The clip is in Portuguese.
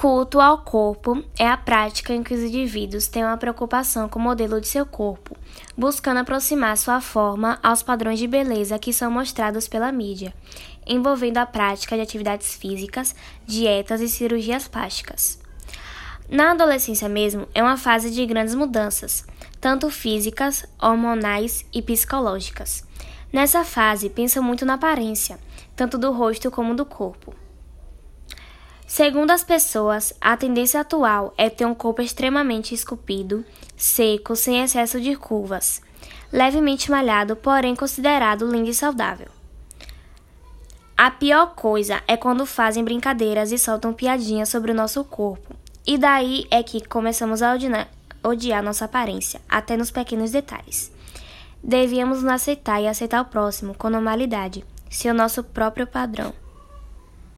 culto ao corpo é a prática em que os indivíduos têm uma preocupação com o modelo de seu corpo, buscando aproximar sua forma aos padrões de beleza que são mostrados pela mídia, envolvendo a prática de atividades físicas, dietas e cirurgias plásticas. Na adolescência mesmo, é uma fase de grandes mudanças, tanto físicas, hormonais e psicológicas. Nessa fase, pensa muito na aparência, tanto do rosto como do corpo. Segundo as pessoas, a tendência atual é ter um corpo extremamente esculpido, seco, sem excesso de curvas, levemente malhado, porém considerado lindo e saudável. A pior coisa é quando fazem brincadeiras e soltam piadinhas sobre o nosso corpo, e daí é que começamos a odiar nossa aparência, até nos pequenos detalhes. Devíamos nos aceitar e aceitar o próximo com normalidade, ser o nosso próprio padrão.